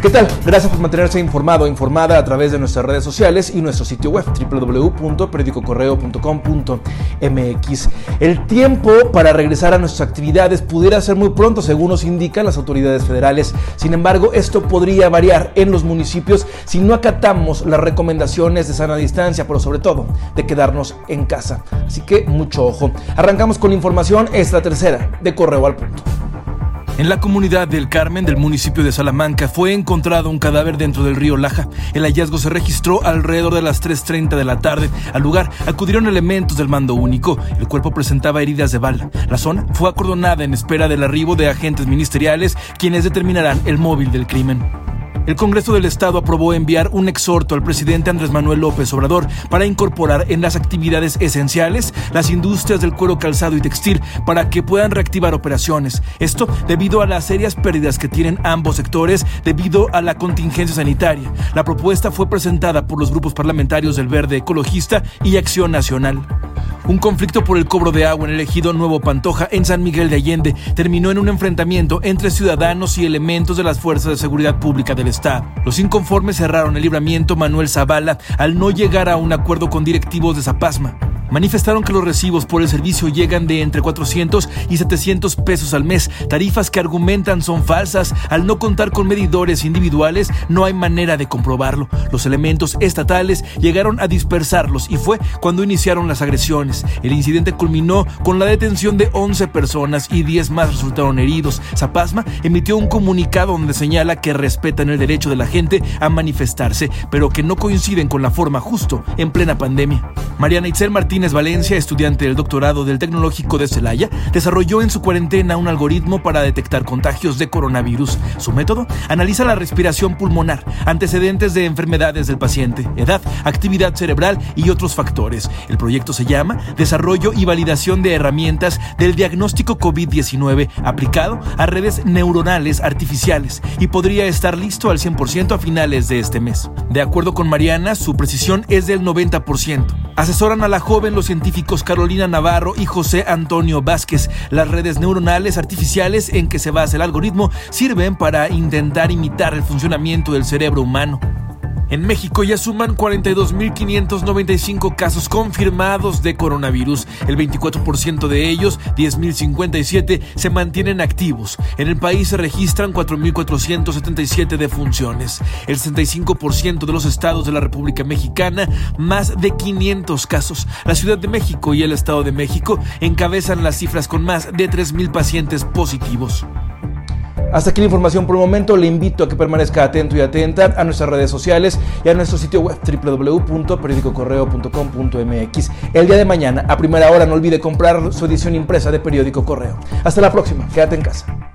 ¿Qué tal? Gracias por mantenerse informado o informada a través de nuestras redes sociales y nuestro sitio web www.periodicocorreo.com.mx. El tiempo para regresar a nuestras actividades pudiera ser muy pronto, según nos indican las autoridades federales. Sin embargo, esto podría variar en los municipios si no acatamos las recomendaciones de sana distancia, pero sobre todo de quedarnos en casa. Así que mucho ojo. Arrancamos con información, esta tercera de Correo al Punto. En la comunidad del Carmen del municipio de Salamanca fue encontrado un cadáver dentro del río Laja. El hallazgo se registró alrededor de las 3.30 de la tarde. Al lugar acudieron elementos del mando único. El cuerpo presentaba heridas de bala. La zona fue acordonada en espera del arribo de agentes ministeriales quienes determinarán el móvil del crimen el Congreso del Estado aprobó enviar un exhorto al presidente Andrés Manuel López Obrador para incorporar en las actividades esenciales las industrias del cuero calzado y textil para que puedan reactivar operaciones. Esto debido a las serias pérdidas que tienen ambos sectores debido a la contingencia sanitaria. La propuesta fue presentada por los grupos parlamentarios del Verde Ecologista y Acción Nacional. Un conflicto por el cobro de agua en el ejido Nuevo Pantoja en San Miguel de Allende terminó en un enfrentamiento entre ciudadanos y elementos de las fuerzas de seguridad pública del Estado. Los inconformes cerraron el libramiento Manuel Zavala al no llegar a un acuerdo con directivos de Zapasma manifestaron que los recibos por el servicio llegan de entre 400 y 700 pesos al mes, tarifas que argumentan son falsas. Al no contar con medidores individuales, no hay manera de comprobarlo. Los elementos estatales llegaron a dispersarlos y fue cuando iniciaron las agresiones. El incidente culminó con la detención de 11 personas y 10 más resultaron heridos. Zapasma emitió un comunicado donde señala que respetan el derecho de la gente a manifestarse, pero que no coinciden con la forma justo en plena pandemia. Mariana Itzel Martínez Martínez Valencia, estudiante del doctorado del Tecnológico de Celaya, desarrolló en su cuarentena un algoritmo para detectar contagios de coronavirus. Su método analiza la respiración pulmonar, antecedentes de enfermedades del paciente, edad, actividad cerebral y otros factores. El proyecto se llama Desarrollo y Validación de Herramientas del Diagnóstico COVID-19 aplicado a redes neuronales artificiales y podría estar listo al 100% a finales de este mes. De acuerdo con Mariana, su precisión es del 90%. Asesoran a la joven los científicos Carolina Navarro y José Antonio Vázquez. Las redes neuronales artificiales en que se basa el algoritmo sirven para intentar imitar el funcionamiento del cerebro humano. En México ya suman 42.595 casos confirmados de coronavirus. El 24% de ellos, 10.057, se mantienen activos. En el país se registran 4.477 defunciones. El 65% de los estados de la República Mexicana, más de 500 casos. La Ciudad de México y el Estado de México encabezan las cifras con más de 3.000 pacientes positivos. Hasta aquí la información por el momento. Le invito a que permanezca atento y atenta a nuestras redes sociales y a nuestro sitio web www.periodicocorreo.com.mx. El día de mañana, a primera hora, no olvide comprar su edición impresa de Periódico Correo. Hasta la próxima. Quédate en casa.